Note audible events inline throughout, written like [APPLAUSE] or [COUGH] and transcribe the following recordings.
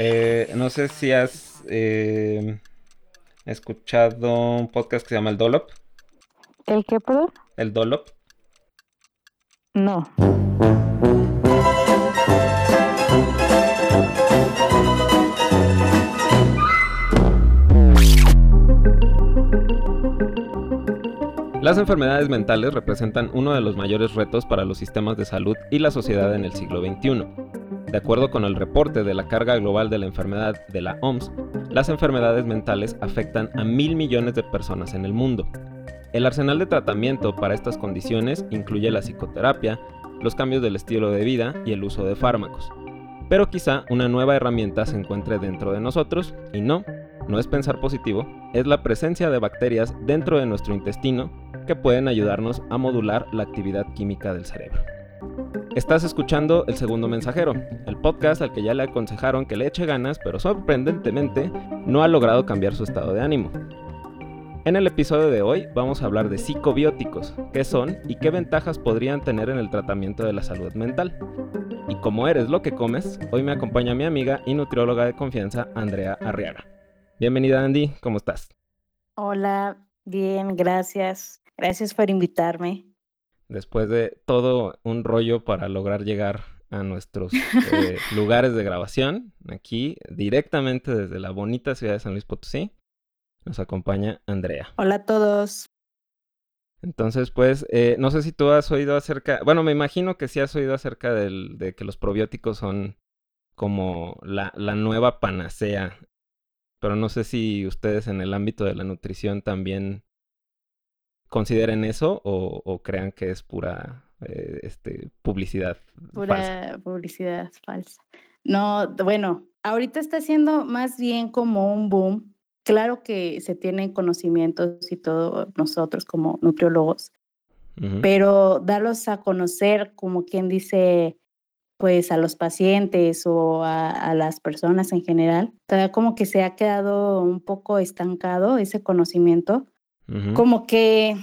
Eh, no sé si has eh, escuchado un podcast que se llama El Dolop. ¿El qué, perdón? El Dolop. No. Las enfermedades mentales representan uno de los mayores retos para los sistemas de salud y la sociedad en el siglo XXI. De acuerdo con el reporte de la carga global de la enfermedad de la OMS, las enfermedades mentales afectan a mil millones de personas en el mundo. El arsenal de tratamiento para estas condiciones incluye la psicoterapia, los cambios del estilo de vida y el uso de fármacos. Pero quizá una nueva herramienta se encuentre dentro de nosotros y no, no es pensar positivo, es la presencia de bacterias dentro de nuestro intestino que pueden ayudarnos a modular la actividad química del cerebro. Estás escuchando El Segundo Mensajero, el podcast al que ya le aconsejaron que le eche ganas, pero sorprendentemente no ha logrado cambiar su estado de ánimo. En el episodio de hoy vamos a hablar de psicobióticos, qué son y qué ventajas podrían tener en el tratamiento de la salud mental. Y como eres lo que comes, hoy me acompaña mi amiga y nutrióloga de confianza, Andrea Arriaga. Bienvenida Andy, ¿cómo estás? Hola, bien, gracias. Gracias por invitarme. Después de todo un rollo para lograr llegar a nuestros eh, [LAUGHS] lugares de grabación, aquí directamente desde la bonita ciudad de San Luis Potosí, nos acompaña Andrea. Hola a todos. Entonces, pues, eh, no sé si tú has oído acerca, bueno, me imagino que sí has oído acerca del, de que los probióticos son como la, la nueva panacea, pero no sé si ustedes en el ámbito de la nutrición también consideren eso o, crean que es pura eh, este, publicidad pura publicidad falsa. No, bueno, ahorita está siendo más bien como un boom. Claro que se tienen conocimientos y todo nosotros como nutriólogos, pero darlos a conocer como quien dice, pues a los pacientes o a, a, las personas en general, como que se ha quedado un poco estancado ese conocimiento como que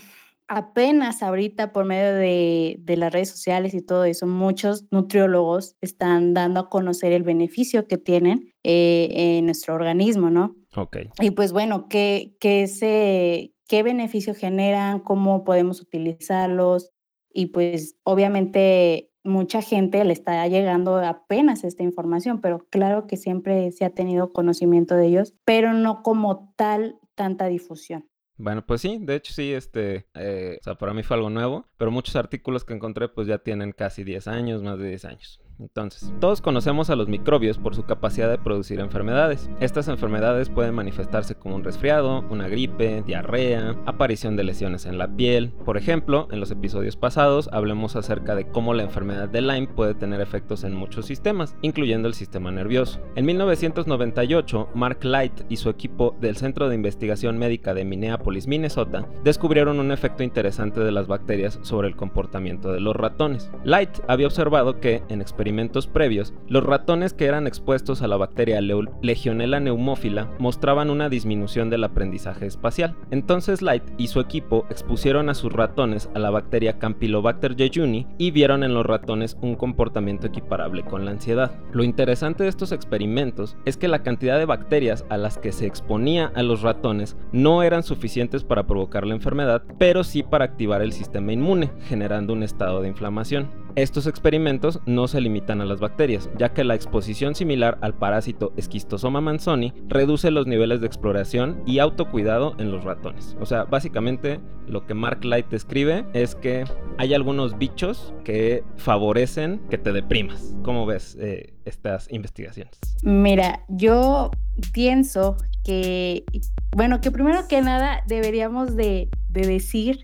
apenas ahorita por medio de, las redes sociales y todo eso, muchos nutriólogos están dando a conocer el beneficio que tienen eh, en nuestro organismo, ¿no? Ok. Y pues bueno, ¿qué, qué, qué beneficio generan? ¿Cómo podemos utilizarlos? Y pues obviamente mucha gente le está llegando apenas esta información, pero claro que siempre se ha tenido conocimiento de ellos, pero no como tal tanta difusión. Bueno, pues sí, de hecho sí, este, eh, o sea, para mí fue algo nuevo, pero muchos artículos que encontré pues ya tienen casi 10 años, más de 10 años. Entonces, todos conocemos a los microbios por su capacidad de producir enfermedades. Estas enfermedades pueden manifestarse como un resfriado, una gripe, diarrea, aparición de lesiones en la piel. Por ejemplo, en los episodios pasados hablemos acerca de cómo la enfermedad de Lyme puede tener efectos en muchos sistemas, incluyendo el sistema nervioso. En 1998, Mark Light y su equipo del Centro de Investigación Médica de Minneapolis, Minnesota, descubrieron un efecto interesante de las bacterias sobre el comportamiento de los ratones. Light había observado que, en experimentos experimentos previos, los ratones que eran expuestos a la bacteria Legionella neumófila mostraban una disminución del aprendizaje espacial. Entonces Light y su equipo expusieron a sus ratones a la bacteria Campylobacter jejuni y vieron en los ratones un comportamiento equiparable con la ansiedad. Lo interesante de estos experimentos es que la cantidad de bacterias a las que se exponía a los ratones no eran suficientes para provocar la enfermedad, pero sí para activar el sistema inmune, generando un estado de inflamación. Estos experimentos no se limitan a las bacterias, ya que la exposición similar al parásito Schistosoma manzoni reduce los niveles de exploración y autocuidado en los ratones. O sea, básicamente lo que Mark Light describe es que hay algunos bichos que favorecen que te deprimas. ¿Cómo ves eh, estas investigaciones? Mira, yo pienso que, bueno, que primero que nada deberíamos de, de decir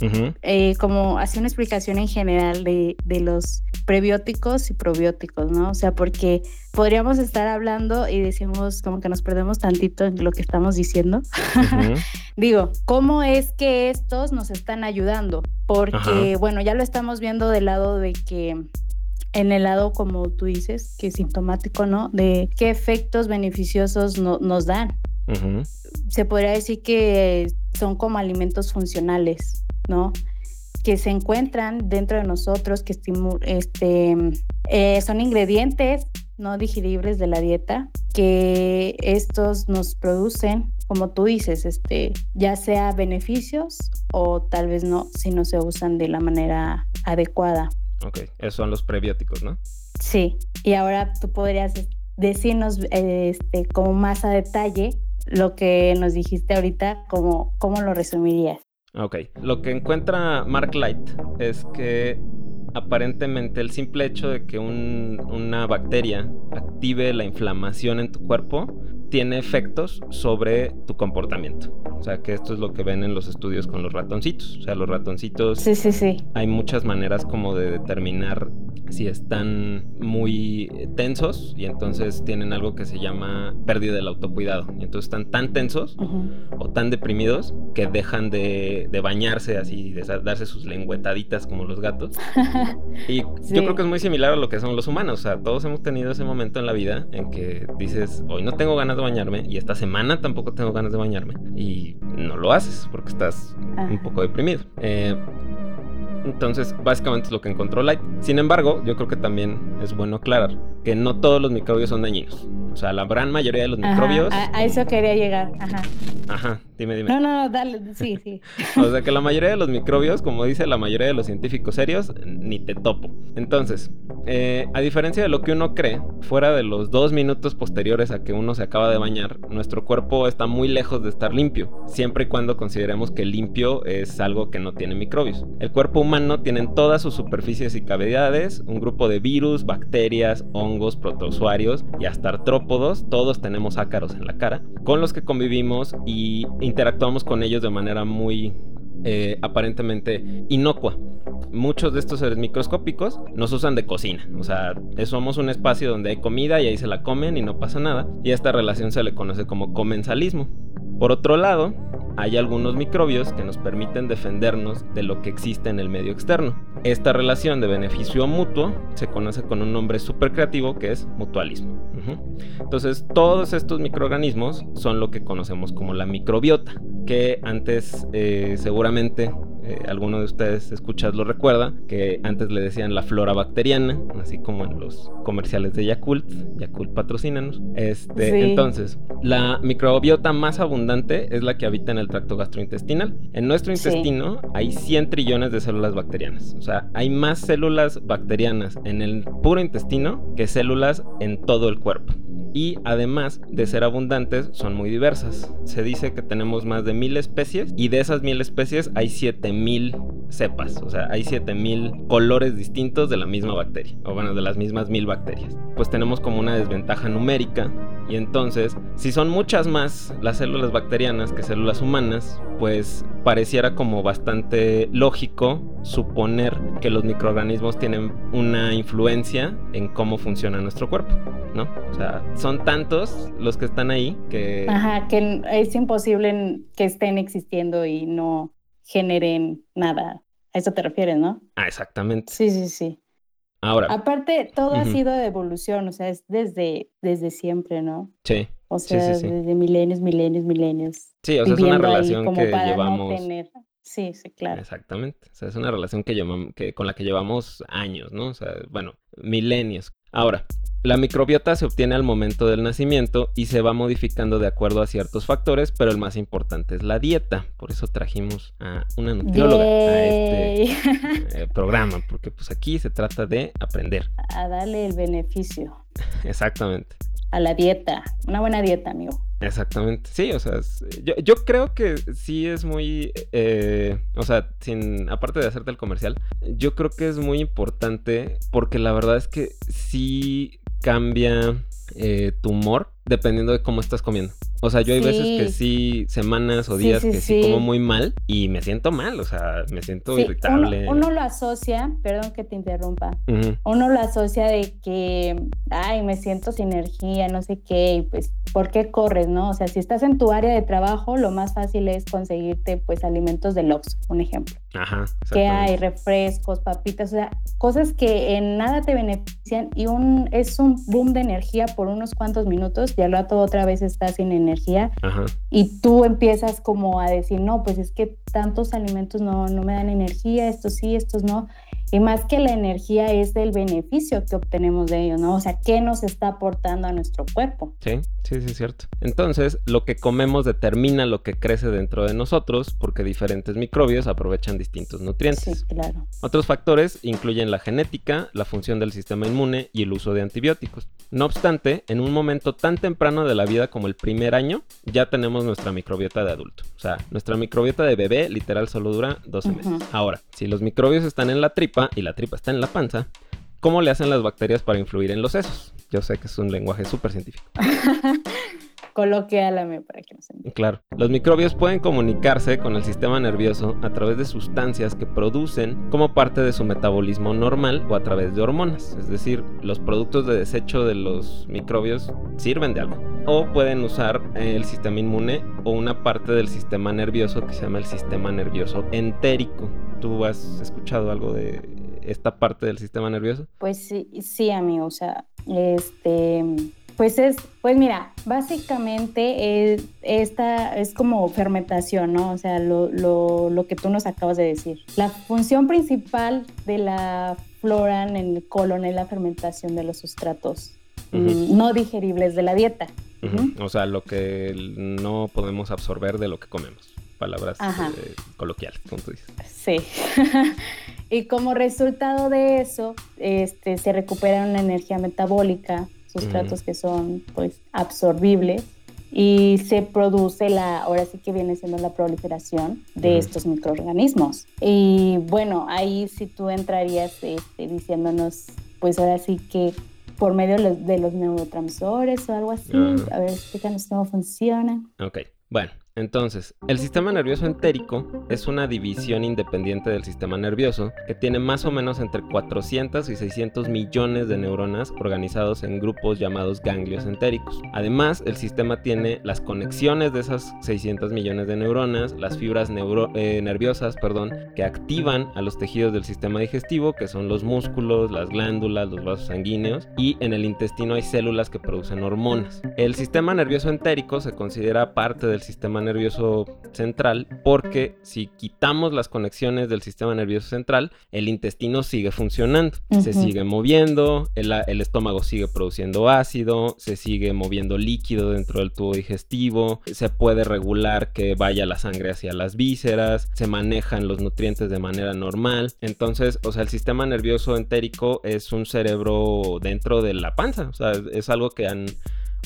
eh, como hace una explicación en general de, los prebióticos y probióticos, ¿no? O sea, porque podríamos estar hablando y decimos como que nos perdemos tantito en lo que estamos diciendo. [LAUGHS] Digo, ¿cómo es que estos nos están ayudando? Porque, bueno, ya lo estamos viendo del lado de que en el lado, como tú dices, que es sintomático, ¿no? De qué efectos beneficiosos nos dan. Se podría decir que son como alimentos funcionales. ¿No? Que se encuentran dentro de nosotros, que este, eh, son ingredientes no digeribles de la dieta, que estos nos producen, como tú dices, este, ya sea beneficios o tal vez no, si no se usan de la manera adecuada. Ok, esos son los prebióticos, ¿no? Sí, y ahora tú podrías decirnos este, como más a detalle lo que nos dijiste ahorita, como, ¿cómo lo resumirías? Ok, lo que encuentra Mark Light es que aparentemente el simple hecho de que una bacteria active la inflamación en tu cuerpo tiene efectos sobre tu comportamiento. O sea, que esto es lo que ven en los estudios con los ratoncitos. O sea, los ratoncitos... Sí, sí, sí. Hay muchas maneras como de determinar si están muy tensos y entonces tienen algo que se llama pérdida del autocuidado. Y entonces están tan tensos o tan deprimidos que dejan de, bañarse así, de darse sus lengüetaditas como los gatos. [LAUGHS] y yo creo que es muy similar a lo que son los humanos. O sea, todos hemos tenido ese momento en la vida en que dices, hoy no tengo ganas de bañarme y esta semana tampoco tengo ganas de bañarme. Y no lo haces porque estás un poco deprimido. Eh, entonces, básicamente es lo que encontró Light. Sin embargo, yo creo que también es bueno aclarar que no todos los microbios son dañinos. O sea, la gran mayoría de los microbios. A, eso quería llegar. Ajá. Ajá, dime, dime. No, no, no, dale, sí, sí. [LAUGHS] o sea, que la mayoría de los microbios, como dice la mayoría de los científicos serios, ni te topo. Entonces, eh, a diferencia de lo que uno cree, fuera de los dos minutos posteriores a que uno se acaba de bañar, nuestro cuerpo está muy lejos de estar limpio, siempre y cuando consideremos que limpio es algo que no tiene microbios. El cuerpo humano tiene en todas sus superficies y cavidades un grupo de virus, bacterias, hongos, protousuarios y hasta artrópodos, todos tenemos ácaros en la cara, con los que convivimos y interactuamos con ellos de manera muy eh, aparentemente inocua. Muchos de estos seres microscópicos nos usan de cocina, o sea, somos un espacio donde hay comida y ahí se la comen y no pasa nada, y esta relación se le conoce como comensalismo. Por otro lado, hay algunos microbios que nos permiten defendernos de lo que existe en el medio externo. Esta relación de beneficio mutuo se conoce con un nombre súper creativo que es mutualismo. Entonces, todos estos microorganismos son lo que conocemos como la microbiota, que antes eh, seguramente eh, alguno de ustedes escuchas lo recuerda, que antes le decían la flora bacteriana, así como en los comerciales de Yakult, Yakult patrocínanos. Este, Entonces, la microbiota más abundante es la que habita en el tracto gastrointestinal. En nuestro intestino hay 100 trillones de células bacterianas, o sea, hay más células bacterianas en el puro intestino que células en todo el cuerpo y además de ser abundantes son muy diversas. Se dice que tenemos más de mil especies y de esas mil especies hay siete mil cepas, o sea, hay siete mil colores distintos de la misma bacteria, o bueno, de las mismas mil bacterias. Pues tenemos como una desventaja numérica y entonces, si son muchas más las células bacterianas que células humanas, pues pareciera como bastante lógico suponer que los microorganismos tienen una influencia en cómo funciona nuestro cuerpo, ¿no? O sea, son tantos los que están ahí que... Ajá, que es imposible que estén existiendo y no generen nada. A eso te refieres, ¿no? Ah, exactamente. Sí, sí, sí. Ahora. Aparte, todo ha sido de evolución, o sea, es desde, desde siempre, ¿no? Sí. O sea, desde milenios, milenios, milenios. Sí, o sea, es una relación que llevamos. Sí, sí, claro. Exactamente. O sea, es una relación que, llevamos, que con la que llevamos años, ¿no? O sea, bueno, milenios. Ahora, la microbiota se obtiene al momento del nacimiento y se va modificando de acuerdo a ciertos factores, pero el más importante es la dieta. Por eso trajimos a una nutrióloga a este eh, programa, porque pues aquí se trata de aprender. A darle el beneficio. [LAUGHS] Exactamente. A la dieta, una buena dieta, amigo. Exactamente, sí, o sea, yo, creo que sí es muy, eh, o sea, sin, aparte de hacerte el comercial, yo creo que es muy importante porque la verdad es que sí cambia eh, tu humor dependiendo de cómo estás comiendo. O sea, yo hay veces que sí, semanas o días que sí, como muy mal y me siento mal, o sea, me siento irritable. Uno, lo asocia, perdón que te interrumpa, uno lo asocia de que, ay, me siento sin energía, no sé qué, y pues, ¿por qué corres, no? O sea, si estás en tu área de trabajo, lo más fácil es conseguirte, pues, alimentos de Oxxo, un ejemplo. Ajá. Que hay refrescos, papitas, o sea, cosas que en nada te benefician y un, es un boom de energía por unos cuantos minutos y al rato otra vez estás sin energía y tú empiezas como a decir, no, pues es que tantos alimentos no, no me dan energía, estos sí, estos no. Y más que la energía es el beneficio que obtenemos de ello, ¿no? O sea, ¿qué nos está aportando a nuestro cuerpo? Sí, sí, sí, es cierto. Entonces, lo que comemos determina lo que crece dentro de nosotros porque diferentes microbios aprovechan distintos nutrientes. Sí, claro. Otros factores incluyen la genética, la función del sistema inmune y el uso de antibióticos. No obstante, en un momento tan temprano de la vida como el primer año, ya tenemos nuestra microbiota de adulto. O sea, nuestra microbiota de bebé literal solo dura 12 meses. Ahora, si los microbios están en la tripa y la tripa está en la panza, ¿cómo le hacen las bacterias para influir en los sesos? Yo sé que es un lenguaje súper científico. [LAUGHS] Coloquiálame para que no se Claro. Los microbios pueden comunicarse con el sistema nervioso a través de sustancias que producen como parte de su metabolismo normal o a través de hormonas. Es decir, los productos de desecho de los microbios sirven de algo. O pueden usar el sistema inmune o una parte del sistema nervioso que se llama el sistema nervioso entérico. ¿Tú has escuchado algo de esta parte del sistema nervioso? Pues sí, sí, amigo. O sea, este pues es, pues mira, básicamente esta es como fermentación, ¿no? O sea, lo, lo, que tú nos acabas de decir. La función principal de la flora en el colon es la fermentación de los sustratos mm, no digeribles de la dieta. O sea, lo que no podemos absorber de lo que comemos. Palabras eh, coloquiales, como tú dices. Sí. [LAUGHS] y como resultado de eso, este, se recupera una energía metabólica sustratos que son pues absorbibles y se produce la, ahora sí que viene siendo la proliferación de estos microorganismos. Y bueno, ahí sí tú entrarías este, diciéndonos, pues ahora sí que por medio de los, neurotransmisores o algo así, a ver, explícanos cómo funciona. Ok, bueno, entonces, el sistema nervioso entérico es una división independiente del sistema nervioso que tiene más o menos entre 400 y 600 millones de neuronas organizados en grupos llamados ganglios entéricos. Además, el sistema tiene las conexiones de esas 600 millones de neuronas, las fibras eh, nerviosas, perdón, que activan a los tejidos del sistema digestivo, que son los músculos, las glándulas, los vasos sanguíneos, y en el intestino hay células que producen hormonas. El sistema nervioso entérico se considera parte del sistema nervioso central porque si quitamos las conexiones del sistema nervioso central, el intestino sigue funcionando, se sigue moviendo, el, el, estómago sigue produciendo ácido, se sigue moviendo líquido dentro del tubo digestivo, se puede regular que vaya la sangre hacia las vísceras, se manejan los nutrientes de manera normal. Entonces, o sea, el sistema nervioso entérico es un cerebro dentro de la panza, o sea, es algo que han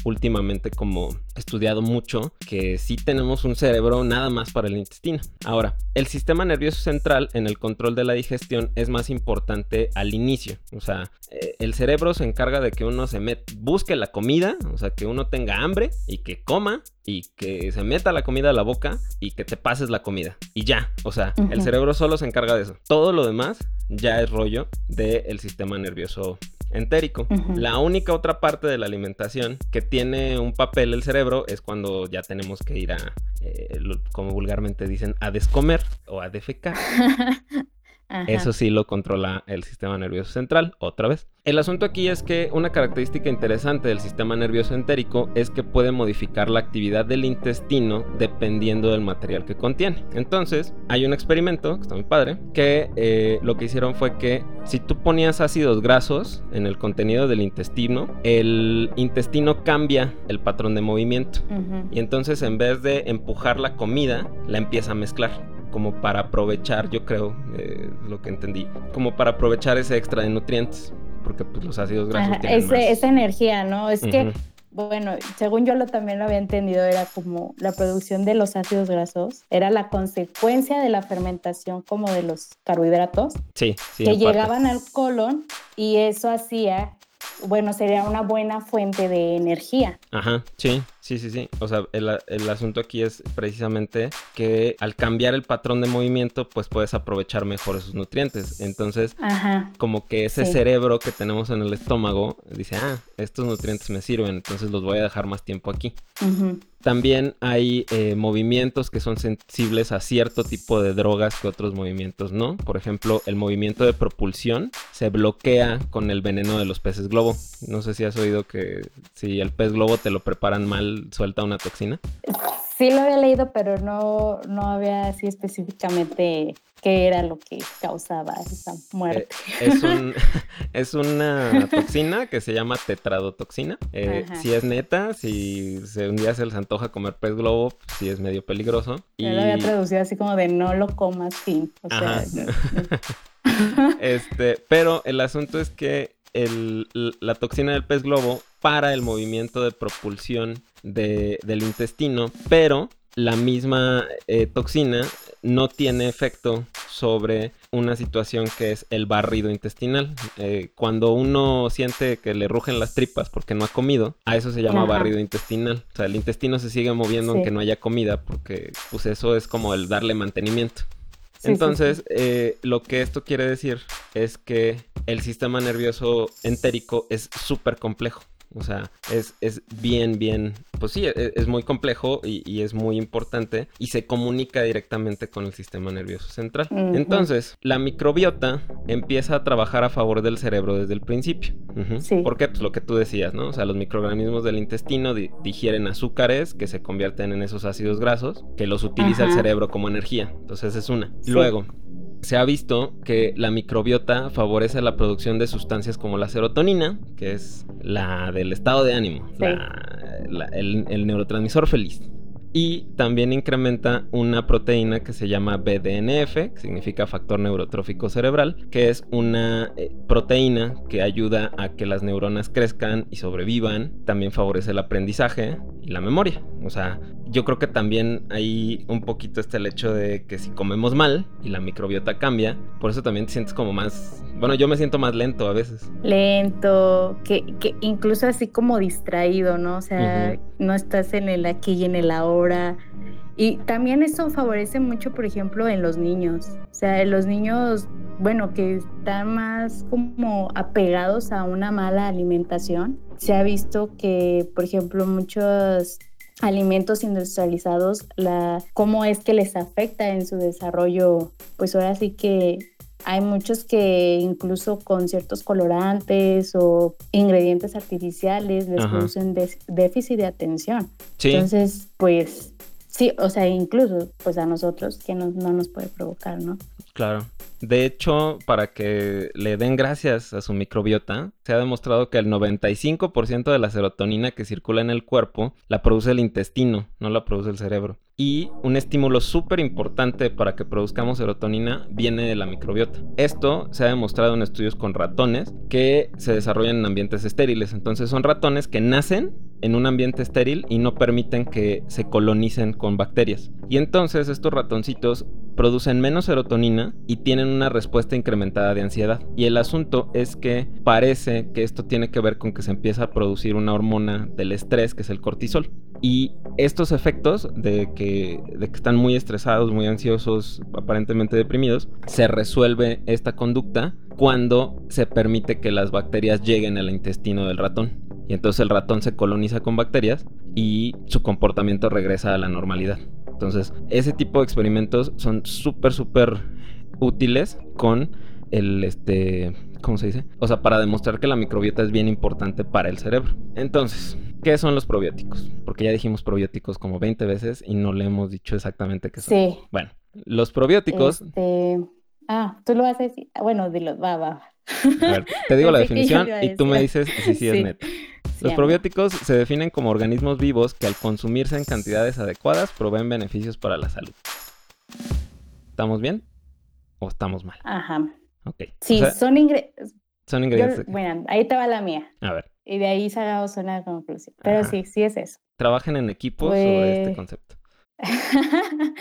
últimamente como estudiado mucho que sí tenemos un cerebro nada más para el intestino. Ahora, el sistema nervioso central en el control de la digestión es más importante al inicio. O sea, eh, el cerebro se encarga de que uno se met busque la comida, o sea, que uno tenga hambre y que coma y que se meta la comida a la boca y que te pases la comida. Y ya, o sea, el cerebro solo se encarga de eso. Todo lo demás ya es rollo del sistema nervioso entérico. La única otra parte de la alimentación que tiene un papel el cerebro es cuando ya tenemos que ir a, eh, como vulgarmente dicen, a descomer o a defecar. [LAUGHS] Eso sí lo controla el sistema nervioso central, otra vez. El asunto aquí es que una característica interesante del sistema nervioso entérico es que puede modificar la actividad del intestino dependiendo del material que contiene. Entonces, hay un experimento, que está muy padre, que eh, lo que hicieron fue que si tú ponías ácidos grasos en el contenido del intestino, el intestino cambia el patrón de movimiento. Y entonces en vez de empujar la comida, la empieza a mezclar como para aprovechar, yo creo, eh, lo que entendí, como para aprovechar ese extra de nutrientes, porque pues los ácidos grasos tienen Esa energía, ¿no? Es que, bueno, según yo lo también lo había entendido, era como la producción de los ácidos grasos, era la consecuencia de la fermentación como de los carbohidratos sí, sí, que llegaban al colon y eso hacía bueno, sería una buena fuente de energía. Ajá, sí, sí, sí, sí. O sea, el, asunto aquí es precisamente que al cambiar el patrón de movimiento, pues puedes aprovechar mejor esos nutrientes. Entonces, como que ese cerebro que tenemos en el estómago dice, ah, estos nutrientes me sirven, entonces los voy a dejar más tiempo aquí. También hay eh, movimientos que son sensibles a cierto tipo de drogas que otros movimientos no. Por ejemplo, el movimiento de propulsión se bloquea con el veneno de los peces globo. No sé si has oído que si el pez globo te lo preparan mal, suelta una toxina? Sí lo había leído, pero no, no había así específicamente qué era lo que causaba esa muerte. Eh, [LAUGHS] [LAUGHS] es, una toxina que se llama tetradotoxina. Eh, si es neta, si un día se les antoja comer pez globo, si es medio peligroso. Yo lo había traducido así como de no lo comas, fin. O sea, [LAUGHS] este, pero el asunto es que la toxina del pez globo para el movimiento de propulsión del intestino, pero la misma eh, toxina no tiene efecto sobre una situación que es el barrido intestinal. Eh, cuando uno siente que le rugen las tripas porque no ha comido, a eso se llama barrido intestinal. O sea, el intestino se sigue moviendo aunque no haya comida porque pues eso es como el darle mantenimiento. Entonces, eh, lo que esto quiere decir es que el sistema nervioso entérico es súper complejo. O sea, es, es bien, bien, pues sí, e, es, muy complejo y, es muy importante y se comunica directamente con el sistema nervioso central. Entonces, la microbiota empieza a trabajar a favor del cerebro desde el principio. ¿Por qué? Pues lo que tú decías, ¿no? O sea, los microorganismos del intestino digieren azúcares que se convierten en esos ácidos grasos que los utiliza el cerebro como energía. Entonces, es una. Luego, se ha visto que la microbiota favorece la producción de sustancias como la serotonina, que es la del estado de ánimo, el neurotransmisor feliz. Y también incrementa una proteína que se llama BDNF, que significa factor neurotrófico cerebral, que es una eh, proteína que ayuda a que las neuronas crezcan y sobrevivan, también favorece el aprendizaje y la memoria. O sea, yo creo que también hay un poquito este el hecho de que si comemos mal y la microbiota cambia, por eso también te sientes como más, bueno, yo me siento más lento a veces. Lento, que, que incluso así como distraído, ¿no? O sea, no estás en el aquí y en el ahora. Y también eso favorece mucho, por ejemplo, en los niños. O sea, en los niños, bueno, que están más como apegados a una mala alimentación. Se ha visto que, por ejemplo, muchos alimentos industrializados, la, cómo es que les afecta en su desarrollo, pues ahora sí que hay muchos que incluso con ciertos colorantes o ingredientes artificiales les producen déficit de atención. Entonces, pues sí, o sea, incluso pues a nosotros que no, no nos puede provocar, ¿no? Claro. De hecho, para que le den gracias a su microbiota, se ha demostrado que el 95% de la serotonina que circula en el cuerpo la produce el intestino, no la produce el cerebro. Y un estímulo súper importante para que produzcamos serotonina viene de la microbiota. Esto se ha demostrado en estudios con ratones que se desarrollan en ambientes estériles. Entonces son ratones que nacen en un ambiente estéril y no permiten que se colonicen con bacterias. Y entonces estos ratoncitos producen menos serotonina y tienen una respuesta incrementada de ansiedad. Y el asunto es que parece que esto tiene que ver con que se empieza a producir una hormona del estrés, que es el cortisol. Y estos efectos de que, de que están muy estresados, muy ansiosos, aparentemente deprimidos, se resuelve esta conducta cuando se permite que las bacterias lleguen al intestino del ratón. Y entonces el ratón se coloniza con bacterias y su comportamiento regresa a la normalidad. Entonces, ese tipo de experimentos son súper, súper útiles con el, este, ¿cómo se dice? O sea, para demostrar que la microbiota es bien importante para el cerebro. Entonces, ¿qué son los probióticos? Porque ya dijimos probióticos como 20 veces y no le hemos dicho exactamente qué son. Sí. Bueno, los probióticos... Este... Ah, tú lo vas a decir. Bueno, dilo, va, va. A ver, te digo la definición y tú me dices si sí es neta. Los probióticos se definen como organismos vivos que al consumirse en cantidades adecuadas proveen beneficios para la salud. ¿Estamos bien? ¿O estamos mal? Ajá. Ok. Sí, son, son ingredientes. bueno, ahí te va la mía. A ver. Y de ahí sacamos una conclusión. Pero sí, sí es eso. Trabajen en equipo sobre este pues concepto. [LAUGHS]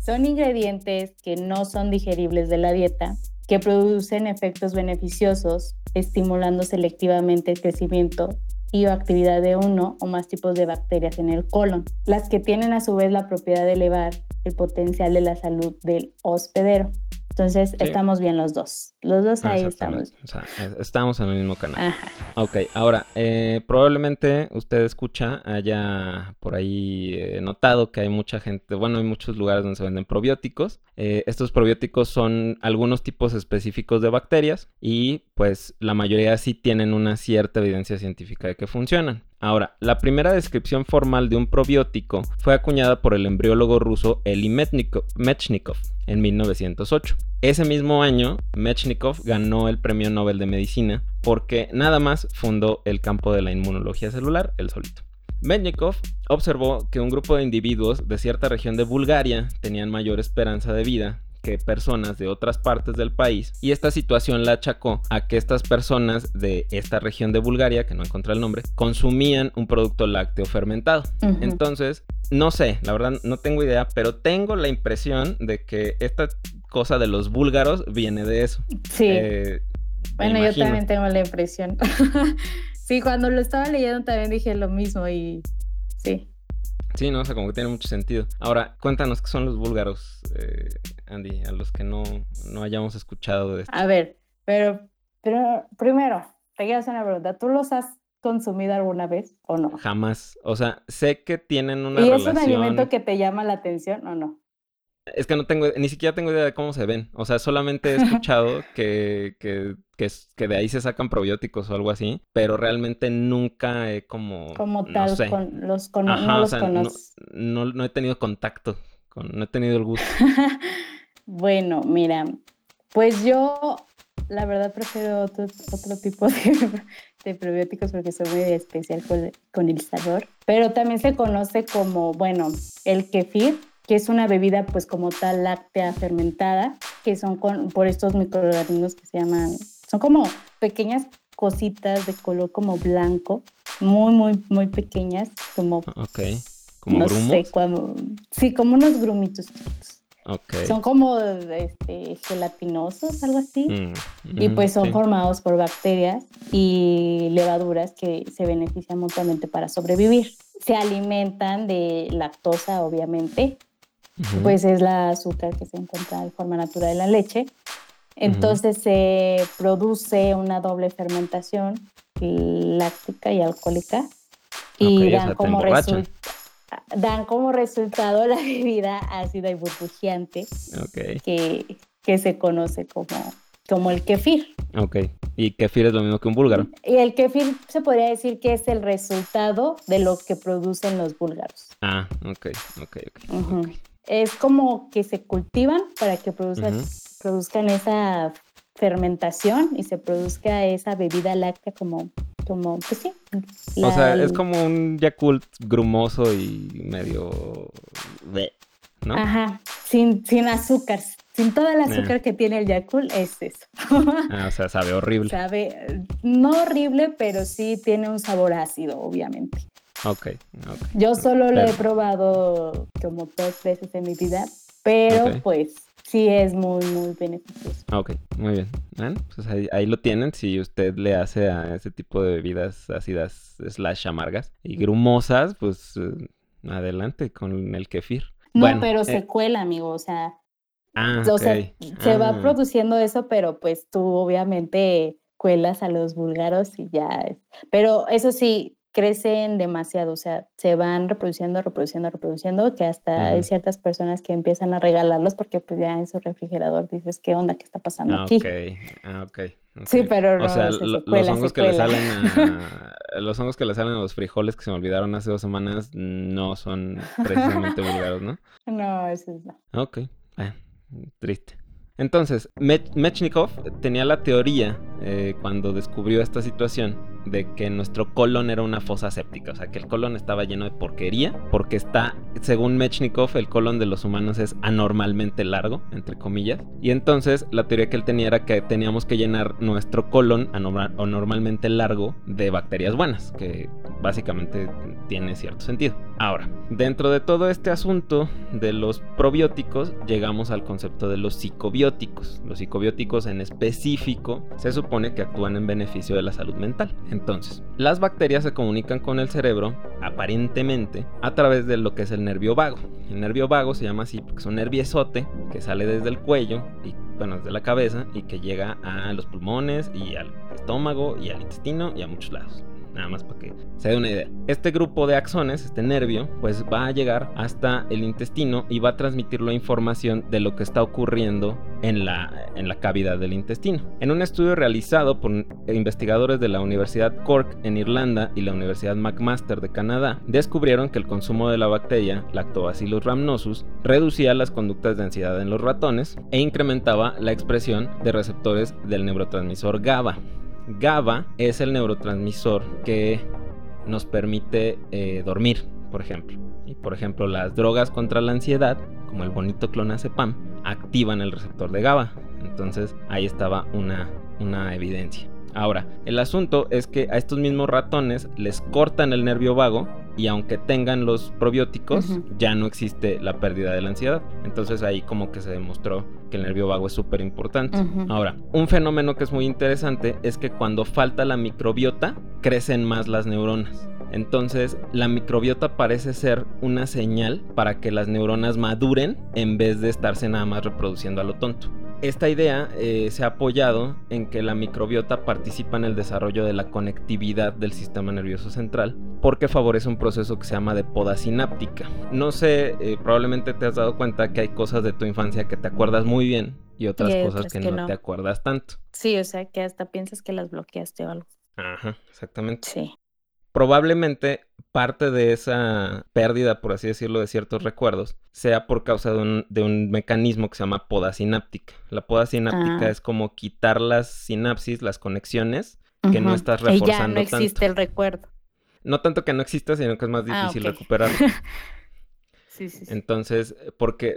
son ingredientes que no son digeribles de la dieta, que producen efectos beneficiosos, estimulando selectivamente el crecimiento y o actividad de uno o más tipos de bacterias en el colon, las que tienen a su vez la propiedad de elevar el potencial de la salud del hospedero. Entonces, estamos bien los dos. Los dos ahí estamos. O sea, estamos en el mismo canal. Ajá. Ok, ahora, eh, probablemente usted escucha, haya por ahí eh, notado que hay mucha gente, bueno, hay muchos lugares donde se venden probióticos. Eh, estos probióticos son algunos tipos específicos de bacterias y pues la mayoría sí tienen una cierta evidencia científica de que funcionan. Ahora, la primera descripción formal de un probiótico fue acuñada por el embriólogo ruso Eli Mechnikov en 1908. Ese mismo año, Mechnikov ganó el Premio Nobel de Medicina porque nada más fundó el campo de la inmunología celular, el solito. Mechnikov observó que un grupo de individuos de cierta región de Bulgaria tenían mayor esperanza de vida que personas de otras partes del país y esta situación la achacó a que estas personas de esta región de Bulgaria, que no encontré el nombre, consumían un producto lácteo fermentado. Entonces, no sé, la verdad no tengo idea, pero tengo la impresión de que esta cosa de los búlgaros viene de eso. Sí. Eh, bueno, yo también tengo la impresión. [LAUGHS] sí, cuando lo estaba leyendo también dije lo mismo y sí. Sí, no, o sea, como que tiene mucho sentido. Ahora, cuéntanos qué son los búlgaros, eh, Andy, a los que no, no hayamos escuchado de esto. A ver, pero, pero primero, te quiero hacer una pregunta. ¿Tú los has consumido alguna vez o no? Jamás. O sea, sé que tienen una ¿Y es un alimento que te llama la atención o no? Es que no tengo, ni siquiera tengo idea de cómo se ven. O sea, solamente he escuchado [LAUGHS] que, que, que, de ahí se sacan probióticos o algo así, pero realmente nunca he como... Como tal, los, con, no los No, he tenido contacto, con, no he tenido el gusto. [LAUGHS] bueno, mira, pues yo la verdad prefiero otro, otro tipo de, probióticos porque soy muy especial con, con el sabor, pero también se conoce como, bueno, el kefir que es una bebida pues como tal láctea fermentada, que son con, por estos microorganismos que se llaman, son como pequeñas cositas de color como blanco, muy, muy, muy pequeñas, como... Ok, como no Sé, sí, como unos grumitos Okay. Son como este, gelatinosos, algo así. Mm, y pues son formados por bacterias y levaduras que se benefician mutuamente para sobrevivir. Se alimentan de lactosa, obviamente, pues es la azúcar que se encuentra de forma natural en la leche. Entonces se produce una doble fermentación láctica y alcohólica y dan, como dan, como resultado la [LAUGHS] bebida ácida y burbujeante que, que se conoce como, como el kefir. Ok, y kefir es lo mismo que un búlgaro. Y el kefir se podría decir que es el resultado de lo que producen los búlgaros. Ah, ok, ok, ok. okay es como que se cultivan para que produzcan, produzcan esa fermentación y se produzca esa bebida láctea como, como pues sí. o sea, es como un Yakult grumoso y medio... ¿no? Ajá, sin, sin azúcar, sin todo el eh. azúcar que tiene el Yakult, es eso. ah, o sea, sabe horrible. Sabe, no horrible, pero sí tiene un sabor ácido, obviamente. Ok, Yo solo lo he probado como dos veces en mi vida, pero pues sí es muy, muy beneficioso. Ok, muy bien. pues ahí, lo tienen. Si usted le hace a ese tipo de bebidas ácidas slash amargas y grumosas, pues eh, adelante con el kefir. No, pero se eh, cuela, amigo. O sea, ah, se va ah. produciendo eso, pero pues tú obviamente cuelas a los búlgaros y ya. Pero eso sí, crecen demasiado, o sea, se van reproduciendo, reproduciendo, reproduciendo, que hasta hay ciertas personas que empiezan a regalarlos porque pues ya en su refrigerador dices, ¿qué onda? ¿Qué está pasando ah, aquí? Ah, ok. Sí, pero no, o sea, los hongos que le salen [LAUGHS] a, los hongos que le salen a los frijoles que se me olvidaron hace dos semanas no son precisamente [LAUGHS] vulgares, ¿no? No, eso es no. Ok, ah, triste. Entonces, Mechnikov tenía la teoría eh, cuando descubrió esta situación de que nuestro colon era una fosa séptica, o sea que el colon estaba lleno de porquería, porque está, según Mechnikov, el colon de los humanos es anormalmente largo, entre comillas, y entonces la teoría que él tenía era que teníamos que llenar nuestro colon anormalmente largo de bacterias buenas, que básicamente tiene cierto sentido. Ahora, dentro de todo este asunto de los probióticos, llegamos al concepto de los psicobióticos. Los psicobióticos en específico se supone que actúan en beneficio de la salud mental. Entonces, las bacterias se comunican con el cerebro, aparentemente, a través de lo que es el nervio vago. El nervio vago se llama así porque es un nerviesote que sale desde el cuello y bueno, desde la cabeza y que llega a los pulmones y al estómago y al intestino y a muchos lados. Nada más para que se dé una idea. Este grupo de axones, este nervio, pues va a llegar hasta el intestino y va a transmitir la información de lo que está ocurriendo en la, en la cavidad del intestino. En un estudio realizado por investigadores de la Universidad Cork en Irlanda y la Universidad McMaster de Canadá, descubrieron que el consumo de la bacteria Lactobacillus rhamnosus reducía las conductas de ansiedad en los ratones e incrementaba la expresión de receptores del neurotransmisor GABA. GABA es el neurotransmisor que nos permite eh, dormir, por ejemplo. Y por ejemplo, las drogas contra la ansiedad, como el bonito clonazepam, activan el receptor de GABA. Entonces ahí estaba una, una evidencia. Ahora, el asunto es que a estos mismos ratones les cortan el nervio vago y aunque tengan los probióticos, ya no existe la pérdida de la ansiedad. Entonces ahí como que se demostró que el nervio vago es súper importante. Ahora, un fenómeno que es muy interesante es que cuando falta la microbiota, crecen más las neuronas. Entonces, la microbiota parece ser una señal para que las neuronas maduren en vez de estarse nada más reproduciendo a lo tonto. Esta idea eh, se ha apoyado en que la microbiota participa en el desarrollo de la conectividad del sistema nervioso central porque favorece un proceso que se llama de poda sináptica. No sé, eh, probablemente te has dado cuenta que hay cosas de tu infancia que te acuerdas muy bien y otras cosas que, no, te acuerdas tanto. Sí, o sea, que hasta piensas que las bloqueaste o algo. Ajá, exactamente. Sí. Probablemente parte de esa pérdida, por así decirlo, de ciertos recuerdos, sea por causa de un, mecanismo que se llama poda sináptica. La poda sináptica ah. es como quitar las sinapsis, las conexiones, que no estás reforzando. Y ya no existe el recuerdo. No tanto que no exista, sino que es más ah, difícil recuperar. [LAUGHS] sí, sí, sí. Entonces, porque,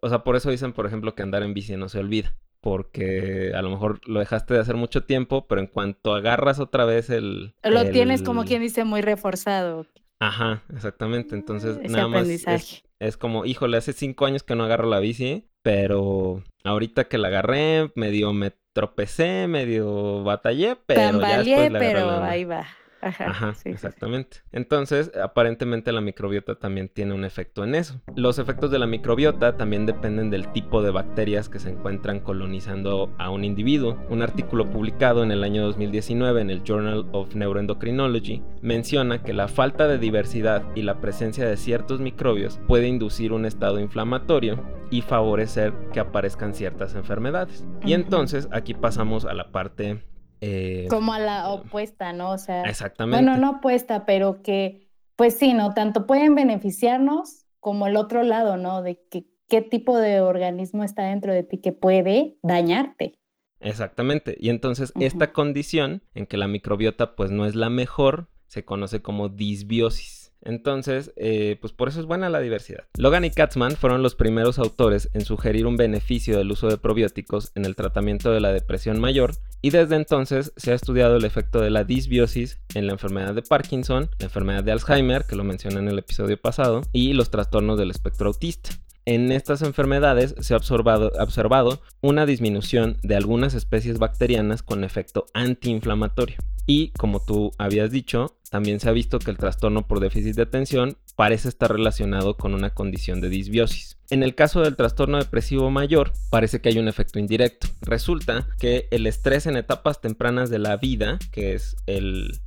o sea, por eso dicen, por ejemplo, que andar en bici no se olvida porque a lo mejor lo dejaste de hacer mucho tiempo, pero en cuanto agarras otra vez el... Lo tienes como quien dice muy reforzado. Ajá, exactamente. Entonces, nada más es, como, híjole, hace cinco años que no agarro la bici, pero ahorita que la agarré, medio me tropecé, medio batallé, pero ya después pero ahí va. Ajá, exactamente. Entonces, aparentemente la microbiota también tiene un efecto en eso. Los efectos de la microbiota también dependen del tipo de bacterias que se encuentran colonizando a un individuo. Un artículo publicado en el año 2019 en el Journal of Neuroendocrinology menciona que la falta de diversidad y la presencia de ciertos microbios puede inducir un estado inflamatorio y favorecer que aparezcan ciertas enfermedades. Y entonces aquí pasamos a la parte eh, Como a la opuesta, ¿no? O sea, exactamente. Bueno, no opuesta, pero que, pues sí, ¿no? Tanto pueden beneficiarnos como el otro lado, ¿no? De que qué tipo de organismo está dentro de ti que puede dañarte. Exactamente. Y entonces esta condición en que la microbiota pues no es la mejor se conoce como disbiosis. Entonces, eh, pues por eso es buena la diversidad. Logan y Katzman fueron los primeros autores en sugerir un beneficio del uso de probióticos en el tratamiento de la depresión mayor y desde entonces se ha estudiado el efecto de la disbiosis en la enfermedad de Parkinson, la enfermedad de Alzheimer, que lo mencioné en el episodio pasado, y los trastornos del espectro autista. En estas enfermedades se ha observado, observado, una disminución de algunas especies bacterianas con efecto antiinflamatorio. Y como tú habías dicho, también se ha visto que el trastorno por déficit de atención parece estar relacionado con una condición de disbiosis. En el caso del trastorno depresivo mayor, parece que hay un efecto indirecto. Resulta que el estrés en etapas tempranas de la vida, que es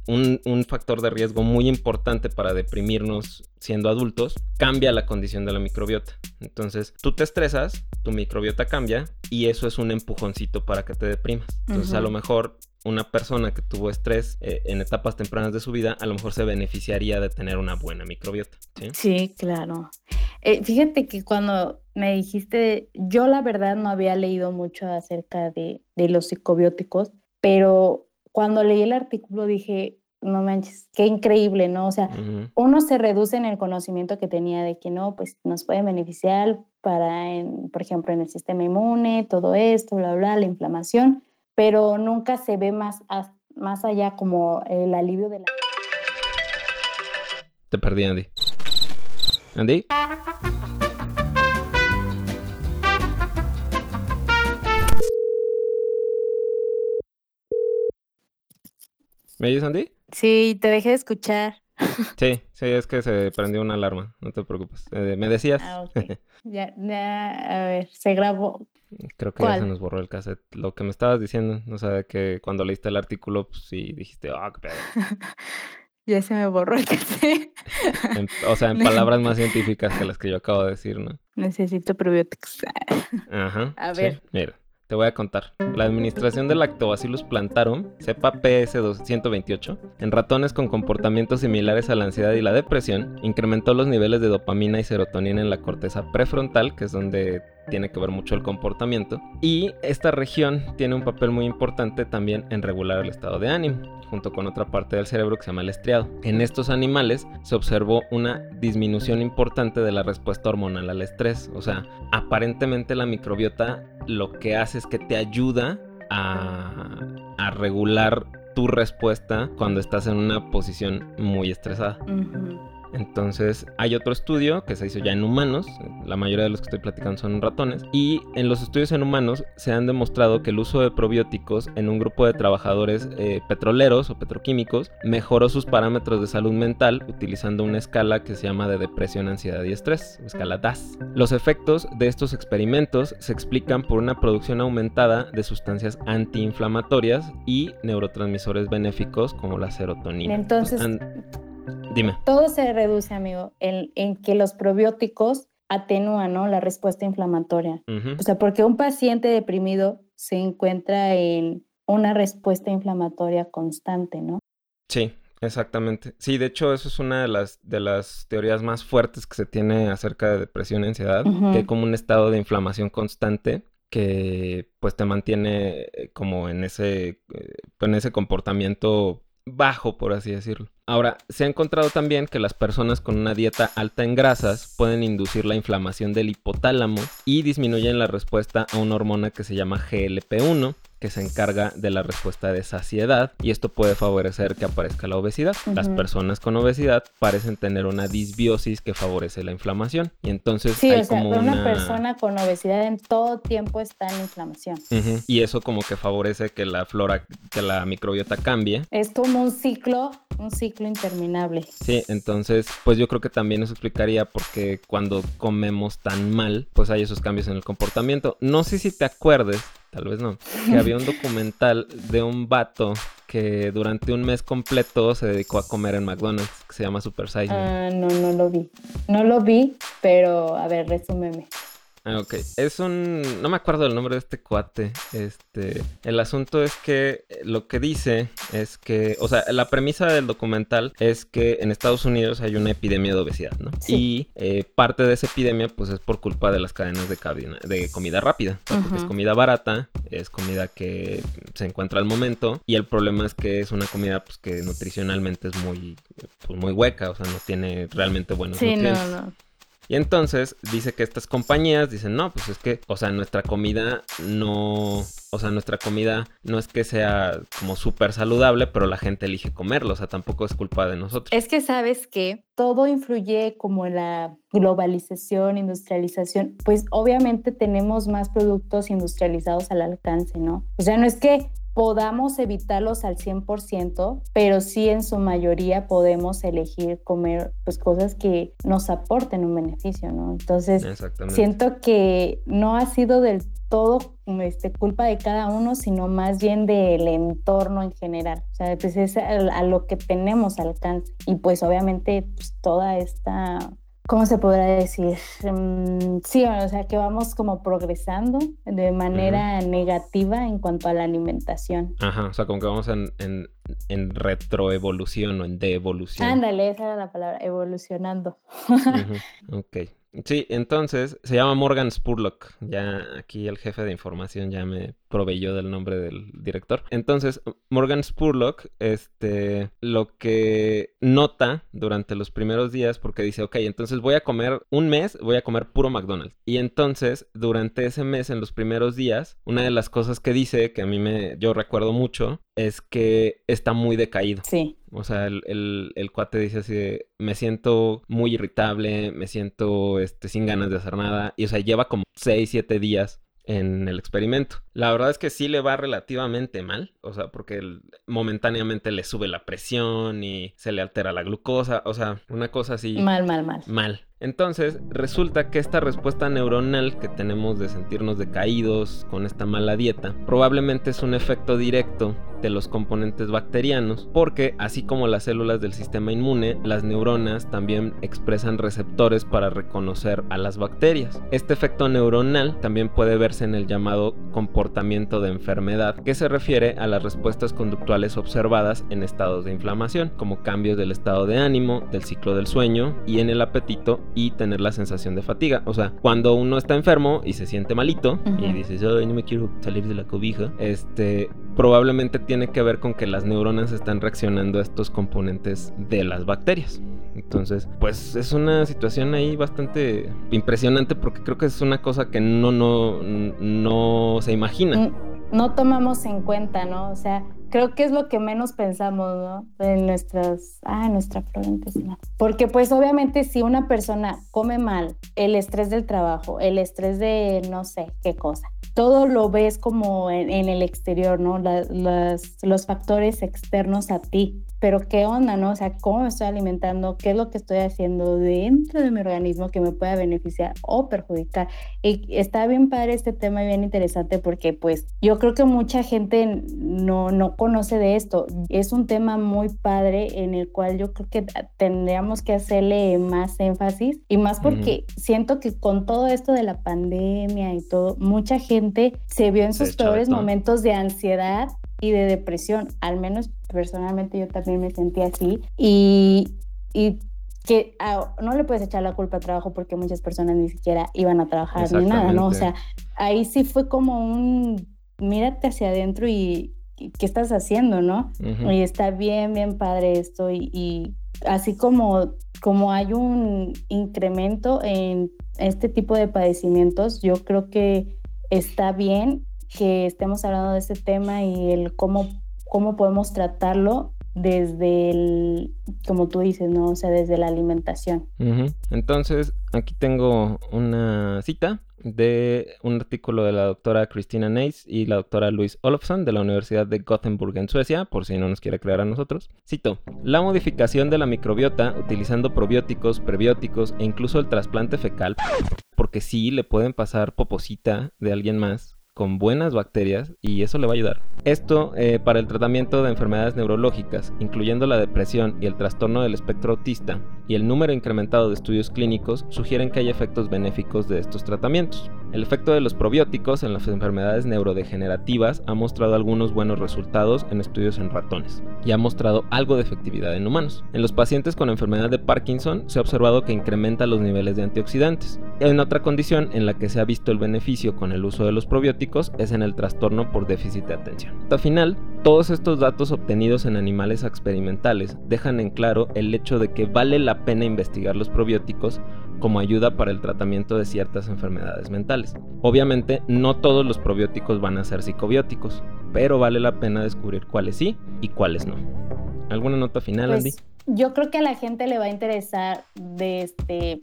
un, un factor de riesgo muy importante para deprimirnos siendo adultos, cambia la condición de la microbiota. Entonces, tú te estresas, tu microbiota cambia y eso es un empujoncito para que te deprimas. Entonces, a lo mejor una persona que tuvo estrés eh, en etapas tempranas de su vida, a lo mejor se beneficiaría de tener una buena microbiota. Sí, claro. Eh, fíjate que cuando me dijiste, yo la verdad no había leído mucho acerca de, los psicobióticos, pero cuando leí el artículo dije, no manches, qué increíble, ¿no? O sea, uno se reduce en el conocimiento que tenía de que no, pues nos puede beneficiar para, por ejemplo, en el sistema inmune, todo esto, bla, bla, la inflamación, pero nunca se ve más, más allá como el alivio de la... Te perdí, Andy. Andy. ¿Me oyes, Andy? Sí, te dejé de escuchar. Sí, sí, es que se prendió una alarma, no te preocupes. Eh, ¿Me decías? Ah, [LAUGHS] ya, ya, a ver, se grabó. Creo que ya se nos borró el cassette. Lo que me estabas diciendo, o sea, que cuando leíste el artículo, pues sí dijiste, ah, qué pedo. [LAUGHS] ya se me borró el cassette. [LAUGHS] o sea, en palabras más científicas que las que yo acabo de decir, ¿no? Necesito probióticos. Ajá. A ver. mira. Te voy a contar. La administración del Lactobacillus plantarum, cepa PS128, en ratones con comportamientos similares a la ansiedad y la depresión, incrementó los niveles de dopamina y serotonina en la corteza prefrontal, que es donde tiene que ver mucho el comportamiento. Y esta región tiene un papel muy importante también en regular el estado de ánimo, junto con otra parte del cerebro que se llama el estriado. En estos animales se observó una disminución importante de la respuesta hormonal al estrés. O sea, aparentemente la microbiota lo que hace es que te ayuda a, a regular tu respuesta cuando estás en una posición muy estresada. Entonces hay otro estudio que se hizo ya en humanos, la mayoría de los que estoy platicando son ratones, y en los estudios en humanos se han demostrado que el uso de probióticos en un grupo de trabajadores eh, petroleros o petroquímicos mejoró sus parámetros de salud mental utilizando una escala que se llama de depresión, ansiedad y estrés, escala DAS. Los efectos de estos experimentos se explican por una producción aumentada de sustancias antiinflamatorias y neurotransmisores benéficos como la serotonina. Entonces, Dime. Todo se reduce, amigo, en, que los probióticos atenúan ¿no? la respuesta inflamatoria. O sea, porque un paciente deprimido se encuentra en una respuesta inflamatoria constante, ¿no? Sí, exactamente. Sí, de hecho, eso es una de las, de las teorías más fuertes que se tiene acerca de depresión y ansiedad, que hay como un estado de inflamación constante que pues te mantiene eh, como en ese, eh, en ese comportamiento bajo, por así decirlo. Ahora, se ha encontrado también que las personas con una dieta alta en grasas pueden inducir la inflamación del hipotálamo y disminuyen la respuesta a una hormona que se llama GLP-1, que se encarga de la respuesta de saciedad y esto puede favorecer que aparezca la obesidad. Las personas con obesidad parecen tener una disbiosis que favorece la inflamación y entonces sí, o sea, una... persona con obesidad en todo tiempo está en inflamación. Y eso como que favorece que la flora, que la microbiota cambie. Es como un ciclo, un ciclo interminable. Sí, entonces pues yo creo que también eso explicaría por qué cuando comemos tan mal pues hay esos cambios en el comportamiento. No sé si te acuerdes tal vez no, que [LAUGHS] había un documental de un vato que durante un mes completo se dedicó a comer en McDonald's, que se llama Super Size Ah, no, no lo vi. No lo vi, pero a ver, resúmeme. Ah, ok. Es un. No me acuerdo el nombre de este cuate. Este. El asunto es que lo que dice es que. O sea, la premisa del documental es que en Estados Unidos hay una epidemia de obesidad, ¿no? Y eh, parte de esa epidemia, pues es por culpa de las cadenas de, de comida rápida. Porque es comida barata, es comida que se encuentra al momento. Y el problema es que es una comida, pues que nutricionalmente es muy. Pues, muy hueca. O sea, no tiene realmente buenos sí, nutrientes. No, no. Y entonces dice que estas compañías dicen, no, pues es que, o sea, nuestra comida no, o sea, nuestra comida no es que sea como súper saludable, pero la gente elige comerlo, o sea, tampoco es culpa de nosotros. Es que sabes que todo influye como en la globalización, industrialización, pues obviamente tenemos más productos industrializados al alcance, ¿no? O sea, no es que podamos evitarlos al 100%, pero sí en su mayoría podemos elegir comer pues cosas que nos aporten un beneficio, ¿no? Entonces, siento que no ha sido del todo este, culpa de cada uno, sino más bien del entorno en general. O sea, pues es a, lo que tenemos alcance. Y pues obviamente pues, toda esta ¿cómo se podrá decir? Mm, sí, o sea, que vamos como progresando de manera negativa en cuanto a la alimentación. Ajá, o sea, como que vamos en, en, en retroevolución o en deevolución. Ándale, esa era la palabra, evolucionando. Ok. Sí, entonces se llama Morgan Spurlock. Ya aquí el jefe de información ya me proveyó del nombre del director. Entonces, Morgan Spurlock, este, lo que nota durante los primeros días, porque dice, ok, entonces voy a comer un mes, voy a comer puro McDonald's. Y entonces, durante ese mes, en los primeros días, una de las cosas que dice, que a mí me, yo recuerdo mucho, es que está muy decaído. Sí. O sea, el, el, cuate dice así me siento muy irritable, me siento este, sin ganas de hacer nada. Y o sea, lleva como 6, 7 días en el experimento. La verdad es que sí le va relativamente mal, o sea, porque momentáneamente le sube la presión y se le altera la glucosa, o sea, una cosa así. Mal, mal, mal. Mal. Entonces, resulta que esta respuesta neuronal que tenemos de sentirnos decaídos con esta mala dieta, probablemente es un efecto directo de los componentes bacterianos, porque así como las células del sistema inmune, las neuronas también expresan receptores para reconocer a las bacterias. Este efecto neuronal también puede verse en el llamado comportamiento de enfermedad, que se refiere a las respuestas conductuales observadas en estados de inflamación, como cambios del estado de ánimo, del ciclo del sueño y en el apetito y tener la sensación de fatiga. O sea, cuando uno está enfermo y se siente malito y dices, yo no me quiero salir de la cobija, este, probablemente tiene que ver con que las neuronas están reaccionando a estos componentes de las bacterias. Entonces, pues es una situación ahí bastante impresionante porque creo que es una cosa que no, no, no se imagina. No tomamos en cuenta, ¿no? O sea, creo que es lo que menos pensamos, ¿no? En nuestras, ah, nuestra Porque pues obviamente si una persona come mal, el estrés del trabajo, el estrés de no sé qué cosa, todo lo ves como en, el exterior, ¿no? los factores externos a ti. Pero qué onda, ¿no? O sea, ¿cómo me estoy alimentando? ¿Qué es lo que estoy haciendo dentro de mi organismo que me pueda beneficiar o perjudicar? Y está bien padre este tema y bien interesante porque pues yo creo que mucha gente no, no conoce de esto. Es un tema muy padre en el cual yo creo que tendríamos que hacerle más énfasis y más porque siento que con todo esto de la pandemia y todo, mucha gente se vio en sus peores momentos de ansiedad y de depresión. Al menos personalmente yo también me sentí así. Y, y que ah, no le puedes echar la culpa al trabajo porque muchas personas ni siquiera iban a trabajar ni nada, ¿no? O sea, ahí sí fue como un mírate hacia adentro y, qué estás haciendo, ¿no? Y está bien, bien padre esto y, y así como, como hay un incremento en este tipo de padecimientos, yo creo que está bien que estemos hablando de este tema y el cómo, cómo podemos tratarlo desde el, como tú dices, ¿no? O sea, desde la alimentación. Entonces, aquí tengo una cita de un artículo de la doctora Christina Neis y la doctora Louise Olofsson de la Universidad de Gothenburg en Suecia, por si no nos quiere creer a nosotros. Cito, la modificación de la microbiota utilizando probióticos, prebióticos e incluso el trasplante fecal, porque sí le pueden pasar poposita de alguien más con buenas bacterias y eso le va a ayudar. Esto eh, para el tratamiento de enfermedades neurológicas, incluyendo la depresión y el trastorno del espectro autista, y el número incrementado de estudios clínicos sugieren que hay efectos benéficos de estos tratamientos. El efecto de los probióticos en las enfermedades neurodegenerativas ha mostrado algunos buenos resultados en estudios en ratones y ha mostrado algo de efectividad en humanos. En los pacientes con enfermedad de Parkinson se ha observado que incrementa los niveles de antioxidantes. En otra condición en la que se ha visto el beneficio con el uso de los probióticos es en el trastorno por déficit de atención. Al final, todos estos datos obtenidos en animales experimentales dejan en claro el hecho de que vale la pena investigar los probióticos como ayuda para el tratamiento de ciertas enfermedades mentales. Obviamente, no todos los probióticos van a ser psicobióticos, pero vale la pena descubrir cuáles sí y cuáles no. ¿Alguna nota final, pues, Andy? Yo creo que a la gente le va a interesar de este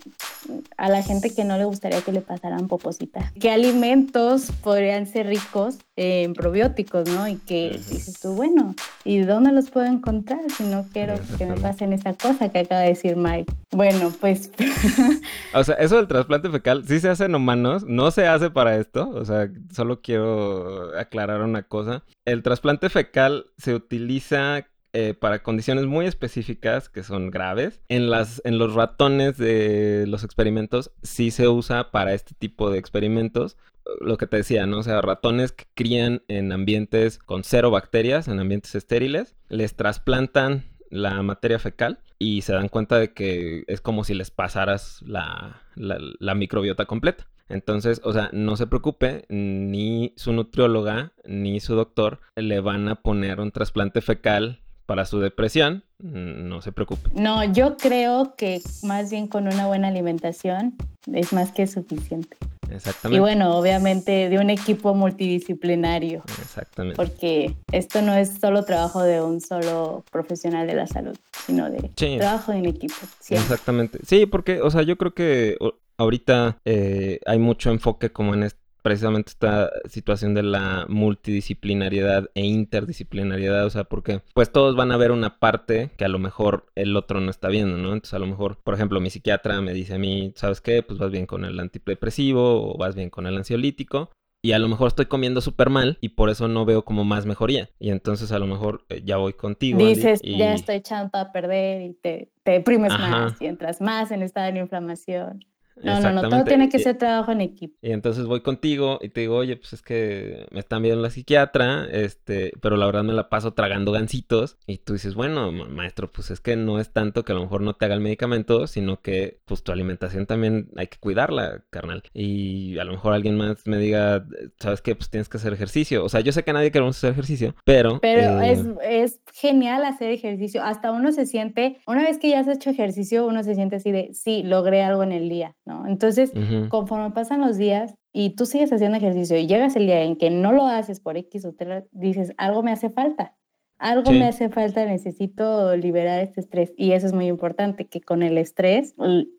a la gente que no le gustaría que le pasaran poposita. ¿Qué alimentos podrían ser ricos en probióticos, no? Y que dices tú, bueno, ¿y dónde los puedo encontrar si no quiero que me pasen esa cosa que acaba de decir Mike? Bueno, pues [LAUGHS] O sea, eso del trasplante fecal sí se hace en humanos, no se hace para esto, o sea, solo quiero aclarar una cosa. El trasplante fecal se utiliza eh, para condiciones muy específicas que son graves. En, las, en los ratones de los experimentos sí se usa para este tipo de experimentos. Lo que te decía, ¿no? O sea, ratones que crían en ambientes con cero bacterias, en ambientes estériles, les trasplantan la materia fecal y se dan cuenta de que es como si les pasaras la, la, microbiota completa. Entonces, o sea, no se preocupe, ni su nutrióloga ni su doctor le van a poner un trasplante fecal para su depresión, mm, no se preocupe. No, yo creo que más bien con una buena alimentación es más que suficiente. Exactamente. Y bueno, obviamente de un equipo multidisciplinario. Exactamente. Porque esto no es solo trabajo de un solo profesional de la salud, sino de trabajo en equipo. Exactamente. Sí, porque, o sea, yo creo que ahorita eh, hay mucho enfoque como en, precisamente esta situación de la multidisciplinariedad e interdisciplinariedad, o sea, porque pues todos van a ver una parte que a lo mejor el otro no está viendo, ¿no? Entonces a lo mejor, por ejemplo, mi psiquiatra me dice a mí, ¿sabes qué? Pues vas bien con el antidepresivo o vas bien con el ansiolítico, y a lo mejor estoy comiendo súper mal y por eso no veo como más mejoría. Y entonces a lo mejor eh, ya voy contigo. Dices, ya estoy echando a perder y te, te deprimes más y entras más en estado de inflamación. No, no, no, todo tiene que ser trabajo en equipo. Y entonces voy contigo y te digo, oye, pues es que me están viendo la psiquiatra, este, pero la verdad me la paso tragando gancitos. Y tú dices, bueno, maestro, pues es que no es tanto que a lo mejor no te haga el medicamento, sino que pues tu alimentación también hay que cuidarla, carnal. Y a lo mejor alguien más me diga, ¿sabes qué? Pues tienes que hacer ejercicio. O sea, yo sé que nadie queremos hacer ejercicio, pero... Pero es, eh, es genial hacer ejercicio. Hasta uno se siente, una vez que ya has hecho ejercicio, uno se siente así de, sí, logré algo en el día. ¿No? Entonces, conforme pasan los días y tú sigues haciendo ejercicio y llegas el día en que no lo haces por X o te dices, algo me hace falta, algo me hace falta, necesito liberar este estrés. Y eso es muy importante, que con el estrés,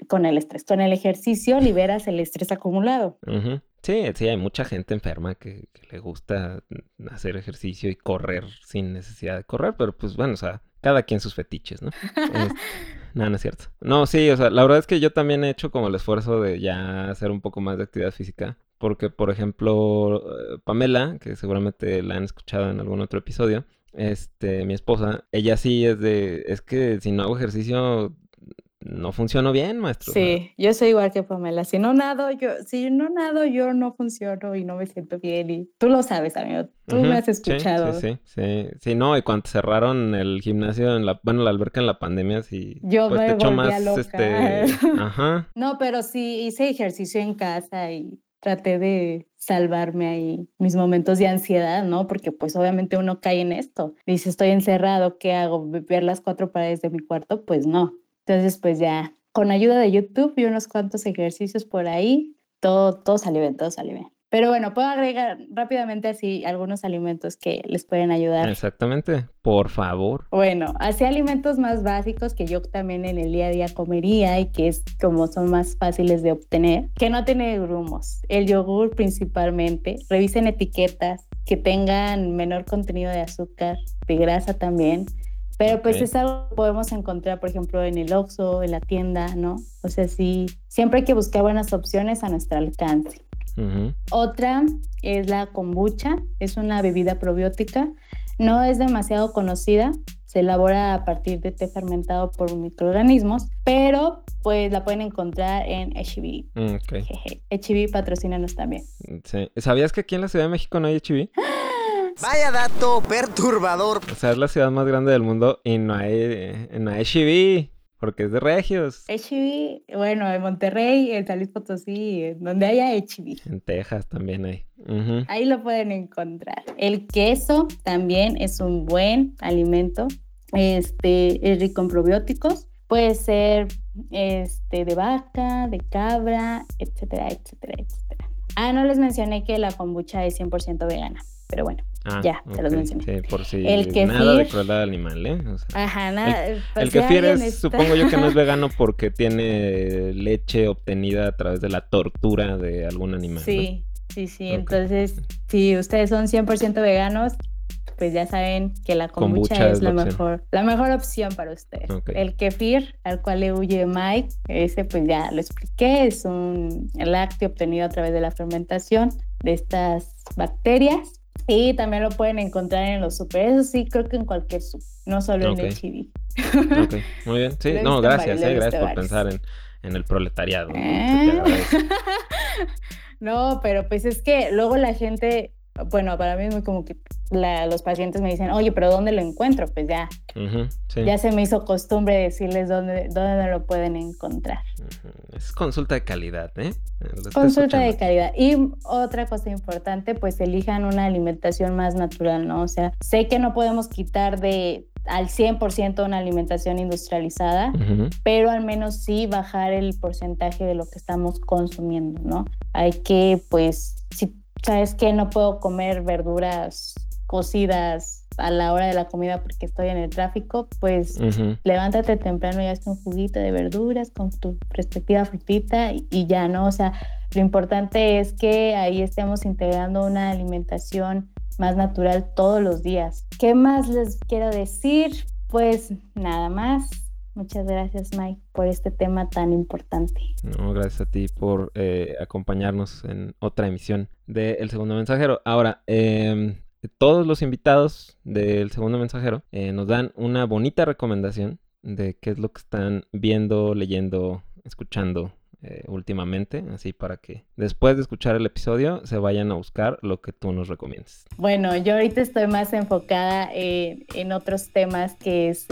con el estrés, con el ejercicio liberas el estrés acumulado. Sí, sí, hay mucha gente enferma que, le gusta hacer ejercicio y correr sin necesidad de correr, pero pues bueno, o sea, cada quien sus fetiches, ¿no? [LAUGHS] No, no es cierto. No, sí, o sea, la verdad es que yo también he hecho como el esfuerzo de ya hacer un poco más de actividad física. Porque, por ejemplo, eh, Pamela, que seguramente la han escuchado en algún otro episodio, este, mi esposa, ella sí es de, es que si no hago ejercicio no funcionó bien, maestro. Sí, yo soy igual que Pamela. Si no nado, yo, si no nado, yo no funciono y no me siento bien. Y tú lo sabes, amigo. Tú me has escuchado. Sí, sí, sí, sí. no, y cuando cerraron el gimnasio en la, bueno, la alberca en la pandemia, sí. Yo pues, me te más, loca. este, [LAUGHS] ajá. No, pero sí hice ejercicio en casa y traté de salvarme ahí mis momentos de ansiedad, ¿no? Porque pues obviamente uno cae en esto. Dice, estoy encerrado, ¿qué hago? ¿Ver las cuatro paredes de mi cuarto? Pues no. Entonces, pues ya, con ayuda de YouTube y unos cuantos ejercicios por ahí, todo, todo salió bien, todo salió bien. Pero bueno, puedo agregar rápidamente así algunos alimentos que les pueden ayudar. Exactamente, por favor. Bueno, así alimentos más básicos que yo también en el día a día comería y que es como son más fáciles de obtener, que no tiene grumos. El yogur principalmente. Revisen etiquetas que tengan menor contenido de azúcar, de grasa también. Pero pues es algo que podemos encontrar, por ejemplo, en el Oxxo, en la tienda, ¿no? O sea, sí, siempre hay que buscar buenas opciones a nuestro alcance. Otra es la kombucha, es una bebida probiótica, no es demasiado conocida, se elabora a partir de té fermentado por microorganismos, pero pues la pueden encontrar en HB. Mm, okay. patrocínanos también. Sí. ¿Sabías que aquí en la Ciudad de México no hay HB? [LAUGHS] Vaya dato perturbador. O sea, es la ciudad más grande del mundo y no hay, no hay porque es de regios. HIV, bueno, en Monterrey, en San Luis Potosí, donde haya HIV. En Texas también hay. Ahí lo pueden encontrar. El queso también es un buen alimento. Este es rico en probióticos. Puede ser este, de vaca, de cabra, etcétera, etcétera, etcétera. Ah, no les mencioné que la kombucha es 100% vegana, pero bueno. Ah, ya, te los mencioné. Sí, por si el kefir, nada de crueldad animal, ¿eh? ajá, nada. El, pues kefir es, supongo yo que no es vegano porque tiene leche obtenida a través de la tortura de algún animal. Sí, sí, sí. Entonces, si ustedes son 100% veganos, pues ya saben que la kombucha, es, la, mejor, la mejor opción para ustedes. El kefir, al cual le huye Mike, ese pues ya lo expliqué, es un lácteo obtenido a través de la fermentación de estas bacterias y también lo pueden encontrar en los super. Eso sí, creo que en cualquier super, no solo en el chibi. Ok, muy bien. Sí, no, gracias, eh, gracias por pensar en, en, el proletariado. ¿Eh? [LAUGHS] no, pero pues es que luego la gente bueno, para mí es muy como que los pacientes me dicen, oye, pero ¿dónde lo encuentro? Pues ya, ya se me hizo costumbre decirles dónde, dónde lo pueden encontrar. Es consulta de calidad, ¿eh? Consulta de calidad. Y otra cosa importante, pues elijan una alimentación más natural, ¿no? O sea, sé que no podemos quitar de al 100% una alimentación industrializada, pero al menos sí bajar el porcentaje de lo que estamos consumiendo, ¿no? Hay que, pues, si sabes que no puedo comer verduras cocidas a la hora de la comida porque estoy en el tráfico, pues levántate temprano y hazte un juguito de verduras con tu respectiva frutita y, ya, ¿no? O sea, lo importante es que ahí estemos integrando una alimentación más natural todos los días. ¿Qué más les quiero decir? Pues nada más. Muchas gracias, Mike, por este tema tan importante. No, gracias a ti por eh, acompañarnos en otra emisión de El Segundo Mensajero. Ahora, eh, todos los invitados del Segundo Mensajero eh, nos dan una bonita recomendación de qué es lo que están viendo, leyendo, escuchando eh, últimamente, así para que después de escuchar el episodio se vayan a buscar lo que tú nos recomiendas. Bueno, yo ahorita estoy más enfocada en otros temas que es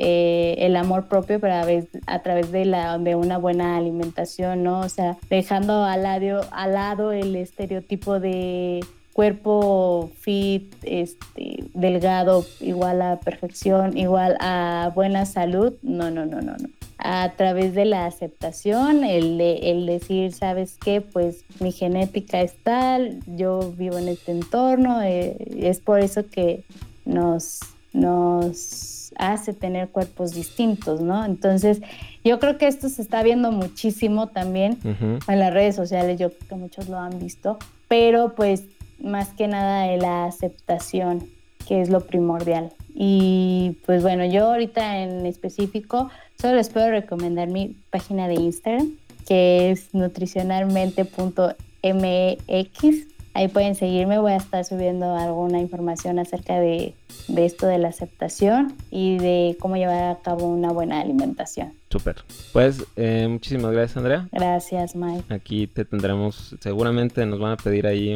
eh, el amor propio pero a, través de, la, de una buena alimentación, ¿no? O sea, dejando al lado, el estereotipo de cuerpo fit, este, delgado, igual a perfección, igual a buena salud. No, no, no, no, no. A través de la aceptación, el, el decir, ¿sabes qué? Pues mi genética es tal, yo vivo en este entorno, eh, es por eso que nos, nos hace tener cuerpos distintos, ¿no? Entonces, yo creo que esto se está viendo muchísimo también en las redes sociales, yo creo que muchos lo han visto, pero pues más que nada de la aceptación, que es lo primordial. Y pues bueno, yo ahorita en específico solo les puedo recomendar mi página de Instagram, que es nutricionalmente.mx. Ahí pueden seguirme, voy a estar subiendo alguna información acerca de, de esto de la aceptación y de cómo llevar a cabo una buena alimentación. Súper. Pues eh, muchísimas gracias, Andrea. Gracias, Mike. Aquí te tendremos, seguramente nos van a pedir ahí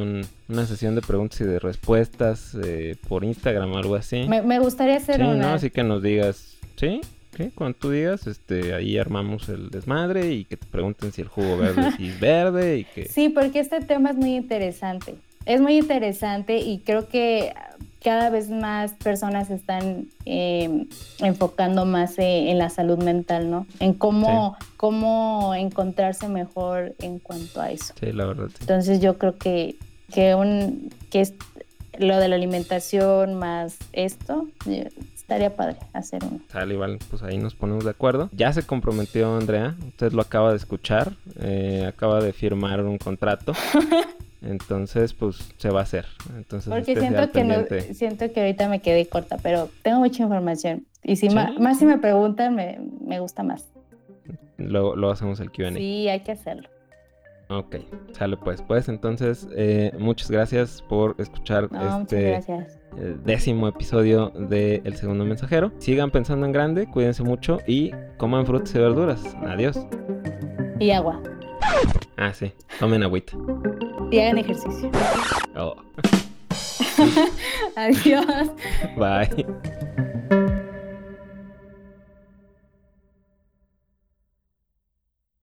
una sesión de preguntas y de respuestas eh, por Instagram o algo así. Me, gustaría hacer sí, una. ¿no? Así que nos digas, ¿sí? ¿Qué? Cuando tú digas, este, ahí armamos el desmadre y que te pregunten si el jugo verde es verde y que... Sí, porque este tema es muy interesante. Es muy interesante y creo que cada vez más personas están eh, enfocando más eh, en la salud mental, ¿no? En cómo, cómo encontrarse mejor en cuanto a eso. Sí, la verdad. Entonces yo creo que, que, un, que es lo de la alimentación más esto, estaría padre hacer uno. Sale, igual, pues ahí nos ponemos de acuerdo. Ya se comprometió Andrea, usted lo acaba de escuchar, eh, acaba de firmar un contrato. [LAUGHS] Entonces, pues se va a hacer. Entonces, Porque siento que, no, siento que ahorita me quedé corta, pero tengo mucha información. Y si más, si me preguntan, me, me gusta más. Luego, hacemos el QA. Sí, hay que hacerlo. Ok, sale pues. Pues entonces, eh, muchas gracias por escuchar este eh, décimo episodio de El Segundo Mensajero. Sigan pensando en grande, cuídense mucho y coman frutas y verduras. Adiós. Y agua. Ah, sí, tomen agüita. Y hagan ejercicio. Oh. [LAUGHS] Adiós. Bye.